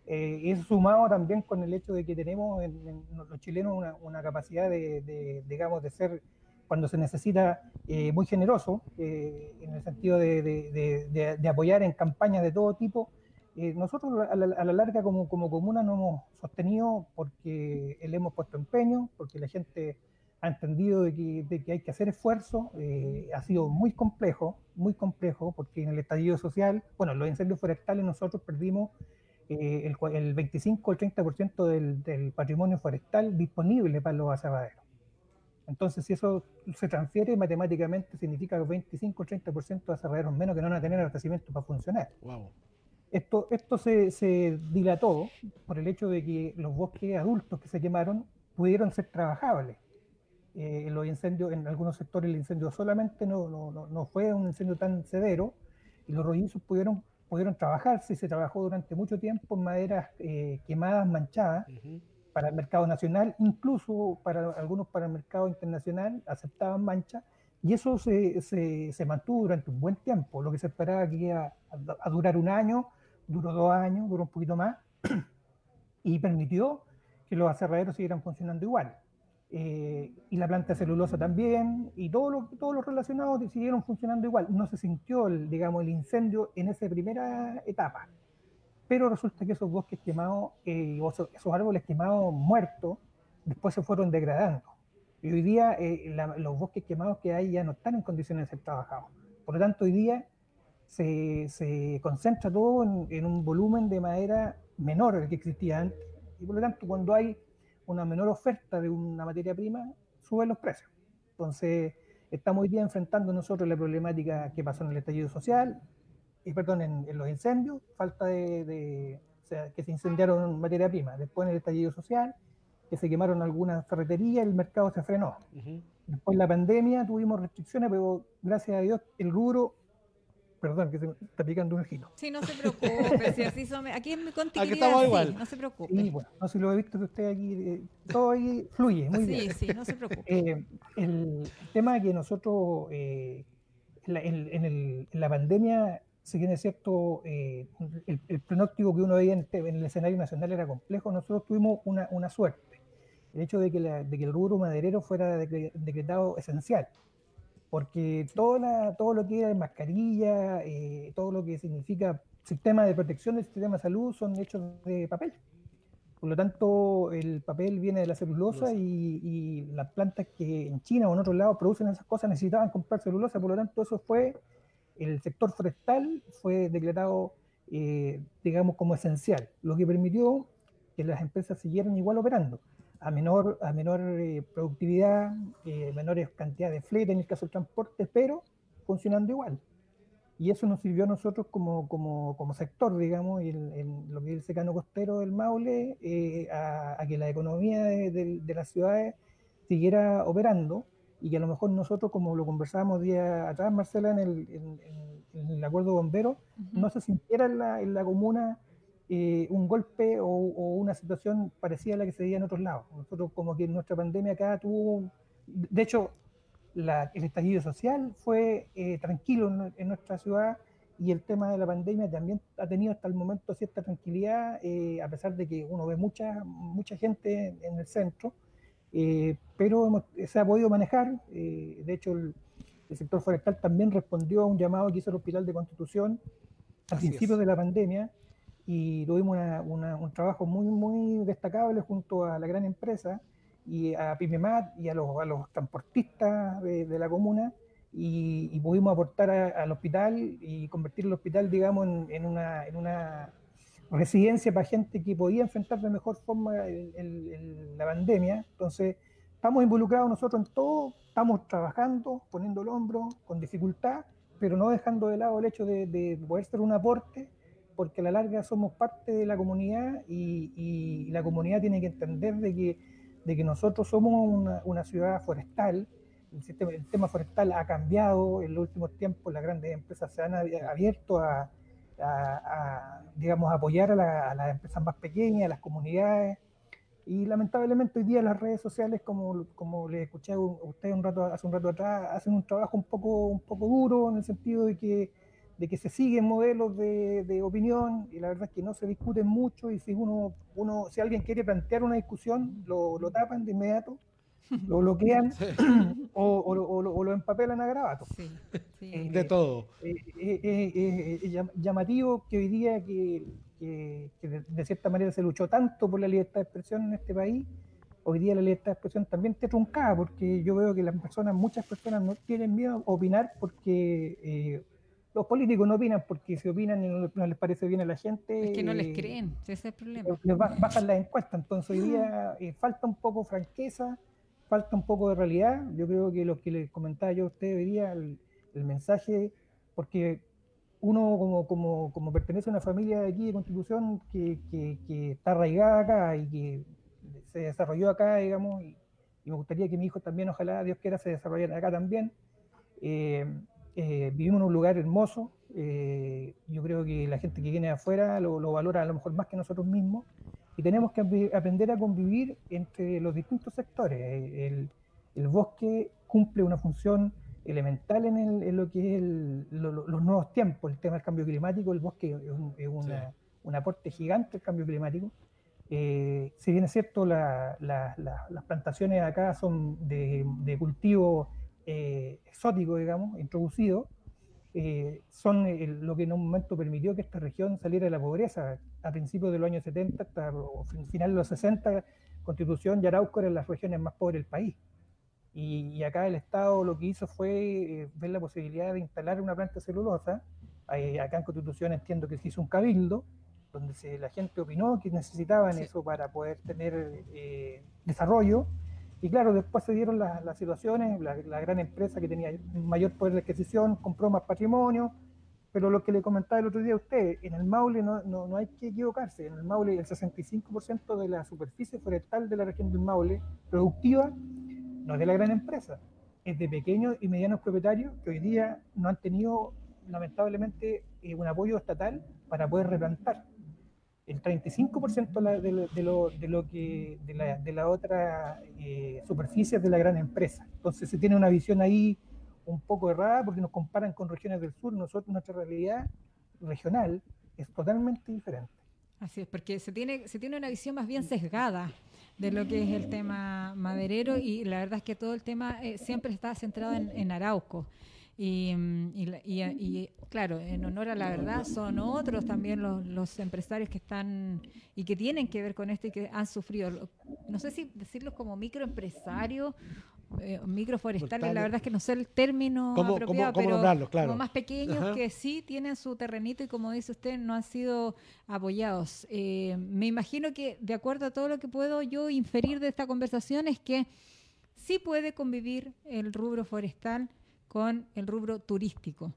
Eh, y eso sumado también con el hecho de que tenemos en, los chilenos una, capacidad de, digamos, de ser, cuando se necesita, eh, muy generoso, eh, en el sentido de, apoyar en campañas de todo tipo. Eh, nosotros a la, larga como, como comuna nos hemos sostenido porque le hemos puesto empeño, porque la gente ha entendido de que hay que hacer esfuerzo. eh, ha sido muy complejo, muy complejo, porque en el estallido social, bueno, los incendios forestales nosotros perdimos eh, el, el 25 o el 30% del, del patrimonio forestal disponible para los aserraderos. Entonces, si eso se transfiere matemáticamente, significa que 25 o 30% de aserraderos menos que no van a tener abastecimiento para funcionar.
Wow.
Esto, esto se, se dilató por el hecho de que los bosques adultos que se quemaron pudieron ser trabajables. Eh, los incendios, en algunos sectores el incendio solamente no, no, no- no fue un incendio tan severo y los rollizos pudieron, pudieron trabajarse se trabajó durante mucho tiempo en maderas eh, quemadas, manchadas, para el mercado nacional, incluso para algunos para el mercado internacional, aceptaban mancha, y eso se, se, se mantuvo durante un buen tiempo. Lo que se esperaba que iba a, a durar un año, duró dos años, duró un poquito más, (clears throat) y permitió que los aserraderos siguieran funcionando igual. Eh, y la planta celulosa también, y todos los todos los relacionados siguieron funcionando igual. No se sintió, el, digamos, el incendio en esa primera etapa pero resulta que esos bosques quemados, eh, o esos, esos árboles quemados muertos, después se fueron degradando. Y hoy día eh, la- los bosques quemados que hay ya no están en condiciones de ser trabajados. Por lo tanto, hoy día se, se concentra todo en, en un volumen de madera menor al que existía antes. Y por lo tanto, cuando hay una menor oferta de una materia prima, suben los precios. Entonces, estamos hoy día enfrentando nosotros la problemática que pasó en el estallido social, y perdón, en, en los incendios, falta de, de sea, que se incendiaron materia prima. Después en el estallido social, que se quemaron algunas ferreterías, el mercado se frenó. Después la pandemia, tuvimos restricciones, pero gracias a Dios el rubro, perdón, que se me está picando un giro.
Sí, no se preocupe. (laughs) si así somos- aquí en mi conti
Aquí estamos
sí,
igual.
no se preocupe.
Y bueno, no sé si lo he visto que usted aquí, eh, todo ahí fluye, muy
sí,
bien.
sí, no se preocupe.
Eh, el tema que nosotros, eh, en, la, en- en el- en la pandemia, si bien es cierto, el, el pronóstico que uno veía en, en el escenario nacional era complejo, nosotros tuvimos una, una suerte. El hecho de que, la- de que el rubro maderero fuera decre- decretado esencial. Porque todo, la, todo lo que era mascarilla, eh, todo lo que significa sistema de protección del sistema de salud son hechos de papel. Por lo tanto, el papel viene de la celulosa y, y las plantas que en China o en otros lados producen esas cosas necesitaban comprar celulosa, por lo tanto, eso fue, el sector forestal fue declarado, eh, digamos, como esencial, lo que permitió que las empresas siguieran igual operando, a menor, a menor eh, productividad, eh, menores cantidades de flete en el caso del transporte, pero funcionando igual. Y eso nos sirvió a nosotros como, como, como sector, digamos, y en, en lo que es el secano costero del Maule, eh, a, a que la economía de, de- de las ciudades siguiera operando y que a lo mejor nosotros, como lo conversábamos día atrás, Marcela, en el, en- en- el acuerdo bombero,
Ujú.
no se sintiera en la, en la comuna eh, un golpe o, o una situación parecida a la que se veía en otros lados. Nosotros como que nuestra pandemia acá tuvo, de hecho, la- el estallido social fue eh, tranquilo en, en nuestra ciudad y el tema de la pandemia también ha tenido hasta el momento cierta tranquilidad, eh, a pesar de que uno ve mucha, mucha gente en el centro, eh, pero hemos- se ha podido manejar. eh, de hecho, el, el sector forestal también respondió a un llamado que hizo el Hospital de Constitución al
Así
principio
es.
de la pandemia y tuvimos una- una- un trabajo muy, muy destacable junto a la gran empresa y a Pymemat y a los, a los transportistas de, de la comuna y, y pudimos aportar a- al hospital y convertir el hospital, digamos, en, en una, en una residencia para gente que podía enfrentar de mejor forma el- el- el- la pandemia. Entonces, estamos involucrados nosotros en todo, estamos trabajando, poniendo el hombro, con dificultad, pero no dejando de lado el hecho de, de poder ser un aporte, porque a la larga somos parte de la comunidad y, y la comunidad tiene que entender de que, de que nosotros somos una, una ciudad forestal, el, sistema, el tema forestal ha cambiado. En los últimos tiempos, las grandes empresas se han abi- abierto a, a- a, digamos, apoyar a, la- a las empresas más pequeñas, a las comunidades, y lamentablemente hoy día las redes sociales, como, como le escuché a usted un rato, hace un rato atrás, hacen un trabajo un poco, un poco duro en el sentido de que, de que se siguen modelos de, de opinión y la verdad es que no se discuten mucho y si uno, uno si alguien quiere plantear una discusión, lo, lo tapan de inmediato, lo (laughs) bloquean (clears throat) o, o lo- o lo- o lo empapelan a grabato.
Sí, sí.
Eh, (laughs)
De todo.
eh, eh, eh, eh, eh, llam- llamativo que hoy día que, que- que de, de cierta manera se luchó tanto por la libertad de expresión en este país, hoy día la libertad de expresión también está truncada porque yo veo que las personas, muchas personas no tienen miedo a opinar porque eh, los políticos no opinan porque si opinan y no, no les parece bien a la gente.
Es que no les
eh,
creen, ese es el problema.
les bajan las encuestas. Entonces hoy día eh, falta un poco franqueza, falta un poco de realidad. Yo creo que lo que les comentaba yo a ustedes hoy día, el, el mensaje, porque uno como, como, como pertenece a una familia de aquí de Constitución que, que, que está arraigada acá y que se desarrolló acá, digamos, y, y me gustaría que mi hijo también, ojalá Dios quiera, se desarrollara acá también. Eh, eh, vivimos en un lugar hermoso, eh, yo creo que la gente que viene de afuera lo, lo valora a lo mejor más que nosotros mismos y tenemos que aprender a convivir entre los distintos sectores. El, el bosque cumple una función elemental en, el- en lo que es el- lo- lo- los nuevos tiempos, el tema del cambio climático, el bosque es un, es una- un aporte gigante al cambio climático. Eh, si bien es cierto, la- la- la- las plantaciones acá son de, de cultivo eh, exótico, digamos, introducido, eh, son el- lo que en un momento permitió que esta región saliera de la pobreza. A principios de los años 70 hasta o fin- final de los 60, Constitución y Arauco eran las regiones más pobres del país. Y, y acá el Estado lo que hizo fue eh, ver la posibilidad de instalar una planta celulosa. Eh, acá en Constitución entiendo que se hizo un cabildo, donde se- la gente opinó que necesitaban
Sí.
eso para poder tener eh, desarrollo. Y claro, después se dieron las, situaciones, la, la gran empresa que tenía mayor poder de adquisición compró más patrimonio, Pero lo que le comentaba el otro día a usted, en el Maule no, no, no hay que equivocarse. En el Maule el 65% de la superficie forestal de la región del Maule productiva no es de la gran empresa, es de pequeños y medianos propietarios que hoy día no han tenido lamentablemente eh, un apoyo estatal para poder replantar. El 35% la- de, lo, de, lo, de lo que de la, de la otra eh, superficie de la gran empresa. Entonces se tiene una visión ahí un poco errada porque nos comparan con regiones del sur. Nosotros nuestra realidad regional es totalmente diferente.
Así es, porque se tiene, se tiene una visión más bien sesgada de lo que es el tema maderero y la verdad es que todo el tema eh, siempre está centrado en, en Arauco. Y, mm, y y- y, claro, en honor a la verdad, son otros también los, los empresarios que están y que tienen que ver con esto y que han sufrido, no sé si decirlos como microempresarios, eh, microforestales,
Forestales.
la verdad es que no sé el término
¿Cómo-
apropiado,
cómo- cómo
pero?
Claro.
como más pequeños
Ajá.
que sí tienen su terrenito y como dice usted, no han sido apoyados. Eh, me imagino que de acuerdo a todo lo que puedo yo inferir de esta conversación es que sí puede convivir el rubro forestal con el rubro turístico.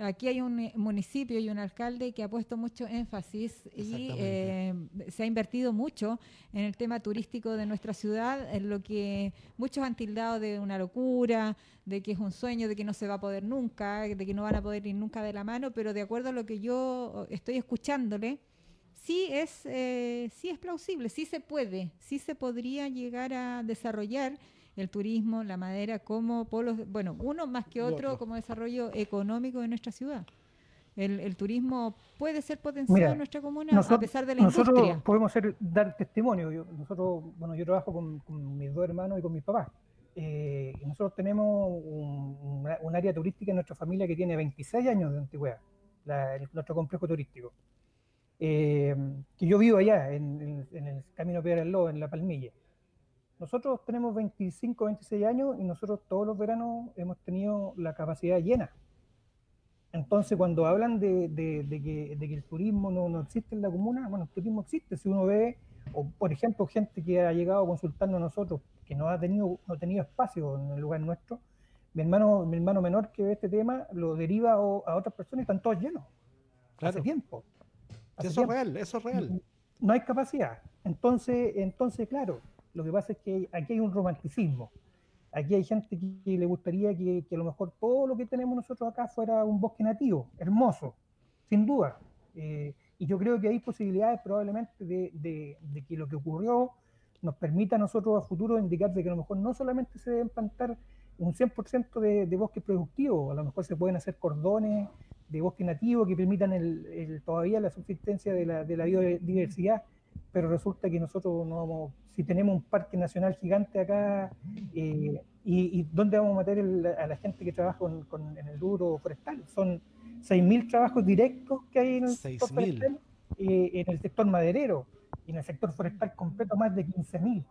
Aquí hay un eh, municipio y un alcalde que ha puesto mucho énfasis y eh, se ha invertido mucho en el tema turístico de nuestra ciudad, en lo que muchos han tildado de una locura, de que es un sueño, de que no se va a poder nunca, de que no van a poder ir nunca de la mano, pero de acuerdo a lo que yo estoy escuchándole, sí es, eh, sí es plausible, sí se puede, sí se podría llegar a desarrollar el turismo, la madera como polos, bueno, uno más que otro
otro.
como desarrollo económico de nuestra ciudad. El, el turismo puede ser potenciado
Mira,
en nuestra comuna a pesar de la
nosotros
industria.
podemos ser, dar testimonio. Yo- nosotros, bueno, yo trabajo con, con mis dos hermanos y con mis papás. Eh, nosotros tenemos un área turística en nuestra familia que tiene 26 años de antigüedad, la- el- nuestro complejo turístico. Eh, que yo vivo allá, en, en- en el Camino Piedra del Lobo, en La Palmilla. Nosotros tenemos 25, 26 años y nosotros todos los veranos hemos tenido la capacidad llena. Entonces, cuando hablan de, de- de que, de que el turismo no, no existe en la comuna, bueno, el turismo existe. Si uno ve, o por ejemplo, gente que ha llegado a consultarnos a nosotros, que no ha tenido, no ha tenido espacio en el lugar nuestro, mi hermano, mi hermano menor que ve este tema lo deriva a, otras personas y están todos llenos.
Claro.
Hace tiempo. Hace
Eso es real, eso es real.
No hay capacidad. Entonces, entonces, claro, lo que pasa es que aquí hay un romanticismo. Aquí hay gente que, le gustaría que, a lo mejor todo lo que tenemos nosotros acá fuera un bosque nativo, hermoso, sin duda. Eh, y yo creo que hay posibilidades probablemente de que lo que ocurrió nos permita a nosotros a futuro indicar de que a lo mejor no solamente se deben plantar un 100% de, de bosque productivo, a lo mejor se pueden hacer cordones de bosque nativo que permitan el- el- todavía la subsistencia de la, de la biodiversidad, pero resulta que nosotros no vamos, si tenemos un parque nacional gigante acá, eh, y, y dónde vamos a meter el- a la gente que trabaja con, con- en el rubro forestal? Son 6.000 trabajos directos que hay en el sector
6.000.
forestal, eh, en el sector maderero, y en el sector forestal completo más de 15.000.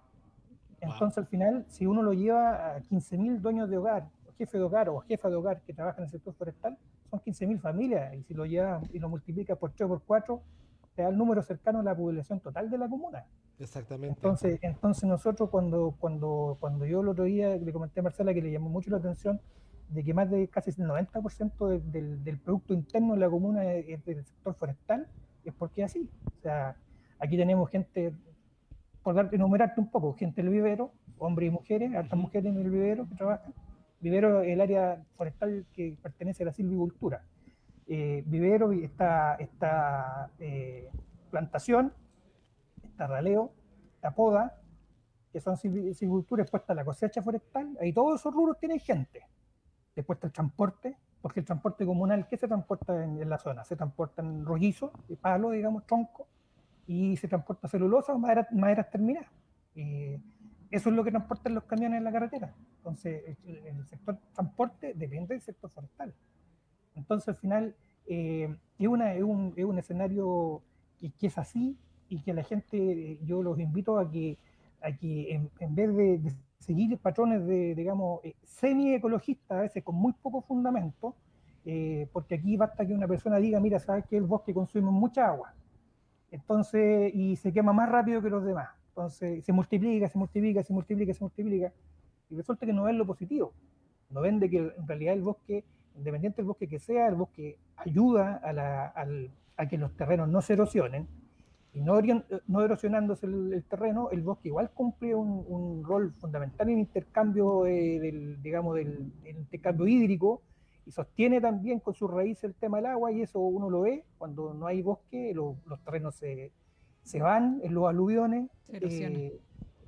Entonces, al final, si uno lo lleva a 15.000 dueños de hogar, o jefe de hogar o jefa de hogar que trabajan en el sector forestal, son 15.000 familias. Y si lo lleva y lo multiplica por 3 o por 4, te da el número cercano a la población total de la comuna.
Exactamente.
Entonces, entonces nosotros cuando, cuando, cuando yo el otro día le comenté a Marcela que le llamó mucho la atención de que más de casi el 90% de- del, del Producto Interno de la comuna es, del sector forestal, es porque así. O sea, aquí tenemos gente, por darte, enumerarte un poco, gente del vivero, hombres y mujeres, altas mujeres en el vivero que trabajan. Vivero es el área forestal que pertenece a la silvicultura. Eh, vivero y está, está eh, plantación, está raleo, está poda, que son silvi- silvicultura, después está la cosecha forestal, ahí todos esos rubros tienen gente. Después está el transporte, porque el transporte comunal, ¿qué se transporta en, la zona? Se transportan rollizos, de palo, digamos, tronco, y se transporta celulosa o madera- maderas terminadas. Eh, eso es lo que transportan los camiones en la carretera. Entonces, el sector transporte depende del sector forestal. Entonces, al final, eh, es, una, es, un, es un escenario que, que es así y que la gente, eh, yo los invito a que, a que en, en vez de, de seguir patrones de, digamos, eh, semi-ecologistas, a veces con muy poco fundamento, eh, porque aquí basta que una persona diga, mira, sabes que el bosque consume mucha agua, entonces, y se quema más rápido que los demás, entonces se multiplica, se multiplica, se multiplica, se multiplica, y resulta que no ven lo positivo, no ven de que en realidad el bosque independiente del bosque que sea, el bosque ayuda a, la- al- a que los terrenos no se erosionen, y no, erosionándose el, el terreno, el bosque igual cumple un, un rol fundamental en el intercambio, eh, del, digamos, del, del intercambio hídrico, y sostiene también con sus raíces el tema del agua, y eso uno lo ve cuando no hay bosque, lo- los terrenos se, se van en los aluviones.
Se
eh,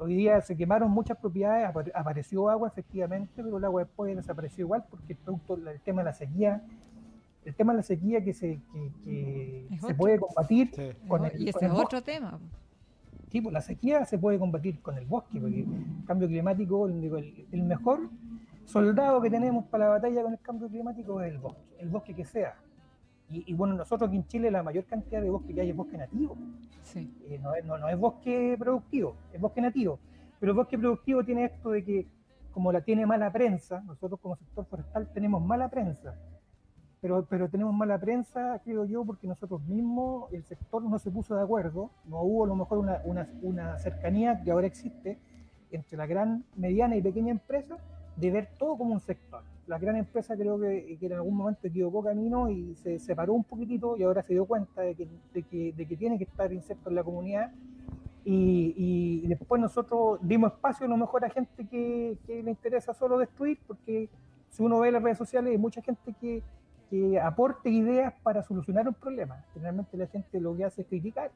hoy día se quemaron muchas propiedades, apare- apareció agua efectivamente, pero el agua después desapareció igual porque el, producto, el tema de la sequía, el tema de la sequía que se, que, se
otro.
puede combatir
Sí.
con el,
y ese
con
es otro tema.
Sí, pues la sequía se puede combatir con el bosque, porque el cambio climático, el mejor soldado que tenemos para la batalla con el cambio climático es el bosque, el bosque que sea. Y, y bueno, nosotros aquí en Chile la mayor cantidad de bosque que hay es bosque nativo,
Sí.
eh, no, es, no, no es bosque productivo, es bosque nativo. Pero el bosque productivo tiene esto de que, como la tiene mala prensa, nosotros como sector forestal tenemos mala prensa. Pero, pero tenemos mala prensa, creo yo, porque nosotros mismos, el sector no se puso de acuerdo, no hubo a lo mejor una, una, una cercanía que ahora existe entre la gran, mediana y pequeña empresa de ver todo como un sector. La gran empresa creo que, que en algún momento equivocó camino y se separó un poquitito y ahora se dio cuenta de que, tiene que estar inserto en la comunidad y, después nosotros dimos espacio a lo mejor a gente que, le interesa solo destruir, porque si uno ve las redes sociales hay mucha gente que, aporte ideas para solucionar un problema. Generalmente la gente lo que hace es criticar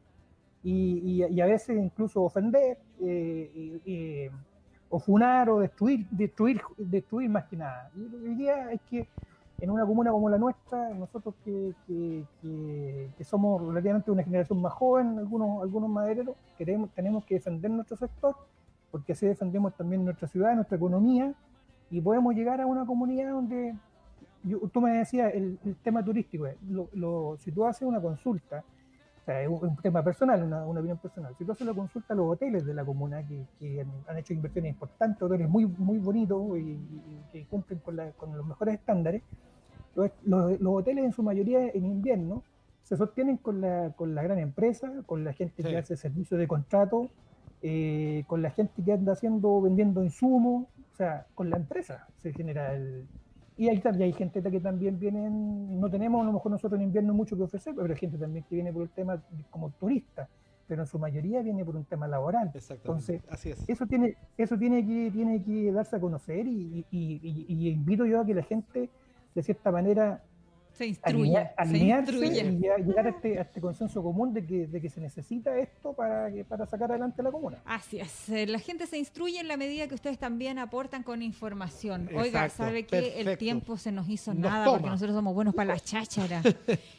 y, a veces incluso ofender, eh, y- y- o funar o destruir, destruir, destruir más que nada. Y hoy día es que en una comuna como la nuestra, nosotros que, que- que- que somos relativamente una generación más joven, algunos, algunos madereros, queremos, tenemos que defender nuestro sector, porque así defendemos también nuestra ciudad, nuestra economía, y podemos llegar a una comunidad donde, tú me decías, el, tema turístico, eh, lo- lo- si tú haces una consulta, o sea, es un, tema personal, una, una opinión personal, si tú haces la consulta a los hoteles de la comuna que, que han, han hecho inversiones importantes, hoteles muy, muy bonitos y, y que cumplen con, la- con los mejores estándares, los, los- los hoteles en su mayoría en invierno se sostienen con la, con la gran empresa, con la gente
Sí.
que hace servicio de contrato, eh, con la gente que anda haciendo, vendiendo insumos, o sea, con la empresa se genera el... Y hay, y hay gente que también vienen, no tenemos a lo mejor nosotros en invierno mucho que ofrecer, pero hay gente también que viene por el tema como turista, pero en su mayoría viene por un tema laboral. Entonces,
Así es.
eso tiene, eso tiene que, tiene que darse a conocer y, y- y- y invito yo a que la gente, de cierta manera,
Se instruye.
alinea-
se
alinearse
instruye.
y llega- llegar a este, a este (laughs) consenso común de que, de que se necesita esto para, que- para sacar adelante la comuna.
Así es, eh, la gente se instruye en la medida que ustedes también aportan con información. Oiga, ¿sabe que El tiempo se nos hizo
Nos
nada
toma.
porque nosotros somos buenos para las (laughs) chácharas.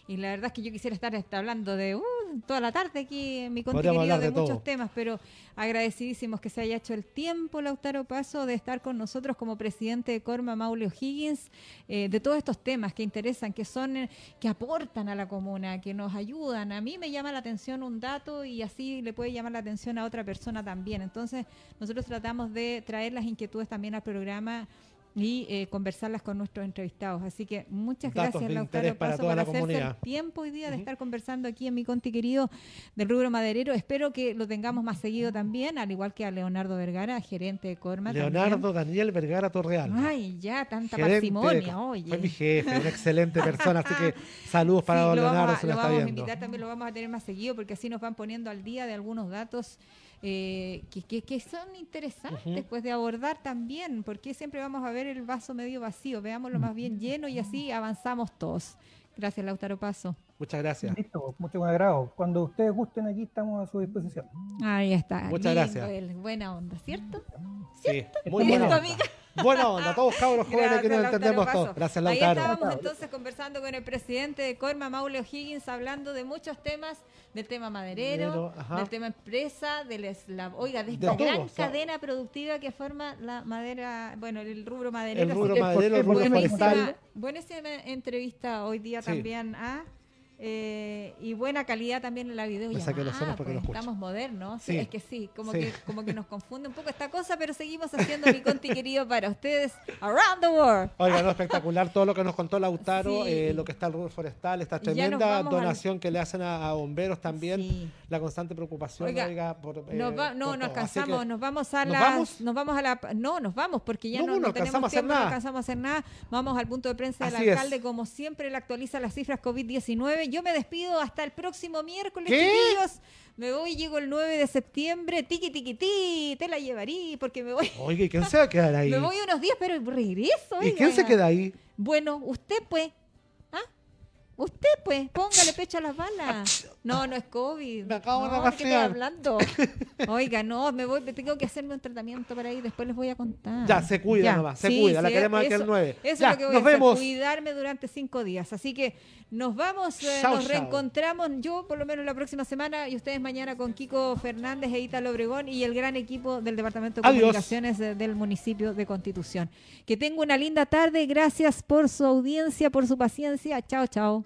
y la verdad es que yo quisiera estar este, hablando de uh, toda la tarde aquí en mi contenido de,
de
muchos temas, pero agradecidísimos que se haya hecho el tiempo, Lautaro Paso, de estar con nosotros como presidente de Corma, Maule O'Higgins, eh, de todos estos temas que interesan, que son, eh, que aportan a la comuna, que nos ayudan. A mí me llama la atención un dato y así le puede llamar la atención a otra persona también. Entonces, nosotros tratamos de traer las inquietudes también al programa y eh, conversarlas con nuestros entrevistados. Así que muchas
Datos
gracias, Lautaro Paso, por
la
hacerse
comunidad.
el tiempo hoy día de estar conversando aquí en mi conti querido del rubro maderero. Espero que lo tengamos más seguido también, al igual que a Leonardo Vergara, gerente de Corma.
Leonardo Daniel Vergara Torreal.
Ay, ya, tanta
gerente de-
parsimonia, oye.
Fue mi jefe, una excelente persona, así que (laughs) saludos para
Sí,
don
lo
Leonardo
vamos, a,
si
lo
lo está
vamos a
viendo.
invitar también, lo vamos a tener más seguido porque así nos van poniendo al día de algunos datos eh, que, que- que son interesantes
Ujú.
pues de abordar también, porque siempre vamos a ver el vaso medio vacío, veámoslo más bien lleno y así avanzamos todos. Gracias, Lautaro Paso.
Muchas gracias.
Listo, mucho buen agrado. Cuando ustedes gusten aquí estamos a su disposición.
Ahí está.
Muchas
lindo
gracias.
el- buena onda, ¿cierto?
Sí, muy
Listo,
buena onda.
amiga.
Buena onda, todos cabros jóvenes que nos
Lautaro
entendemos
Paso.
todos. Gracias,
Ahí
Lautaro.
estábamos entonces conversando con el presidente de Corma, Maule O'Higgins, hablando de muchos temas, del tema maderero, del tema empresa, del oiga, de
De
esta
todo,
gran
o sea,
cadena productiva que forma la madera, bueno, el rubro maderero.
El rubro maderero, el rubro forestal.
buenísima entrevista hoy día
Sí.
también a eh, y buena calidad también en la videollamada.
los ojos porque
pues,
escucho.
estamos modernos.
Sí.
Es que sí, como,
Sí.
Que, como que nos confunde un poco esta cosa, pero seguimos (laughs) haciendo mi conti querido para ustedes around the world.
Oiga, no, espectacular todo lo que nos contó Lautaro,
Sí.
eh, lo que está el rubro forestal, esta tremenda
vamos al-
donación que le hacen a, a bomberos también, la constante preocupación,
Oiga,
oiga, por, eh,
Nos va- no,
por
nos
que-
nos vamos a
¿Nos
la,
vamos?
nos vamos a la, no, nos vamos porque ya
No,
no,
no
no
alcanzamos
tenemos
a hacer
tiempo, no
nada.
alcanzamos a hacer nada. Vamos al punto de prensa del
Así es.
alcalde, como siempre, él actualiza las cifras COVID-19. Yo me despido hasta el próximo miércoles,
¿Qué?
chiquillos. Me voy, llego el 9 de septiembre, tiqui tiqui ti, te la llevaré porque me voy.
Oiga, ¿y quién se va a quedar (laughs) ahí?
Me voy unos días, pero regreso.
¿Y quién se queda ahí?
Bueno, usted pues. Usted pues, póngale pecho a las balas. No, no es COVID.
Me acabo de
no, ¿de qué estoy hablando? (laughs) Oiga, no, me voy, tengo que hacerme un tratamiento para ahí, después les voy a contar.
Ya, se cuida nomás, se cuida, la queremos aquí el 9.
Eso
Ya,
es lo que voy
nos
a hacer,
vemos.
cuidarme durante cinco días. Así que nos vamos, eh,
Chau,
nos
chau.
reencontramos yo por lo menos la próxima semana y ustedes mañana con Kiko Fernández e Ítalo Obregón y el gran equipo del Departamento de
Adiós.
Comunicaciones del municipio de Constitución. Que tenga una linda tarde, gracias por su audiencia, por su paciencia. Chao, chao.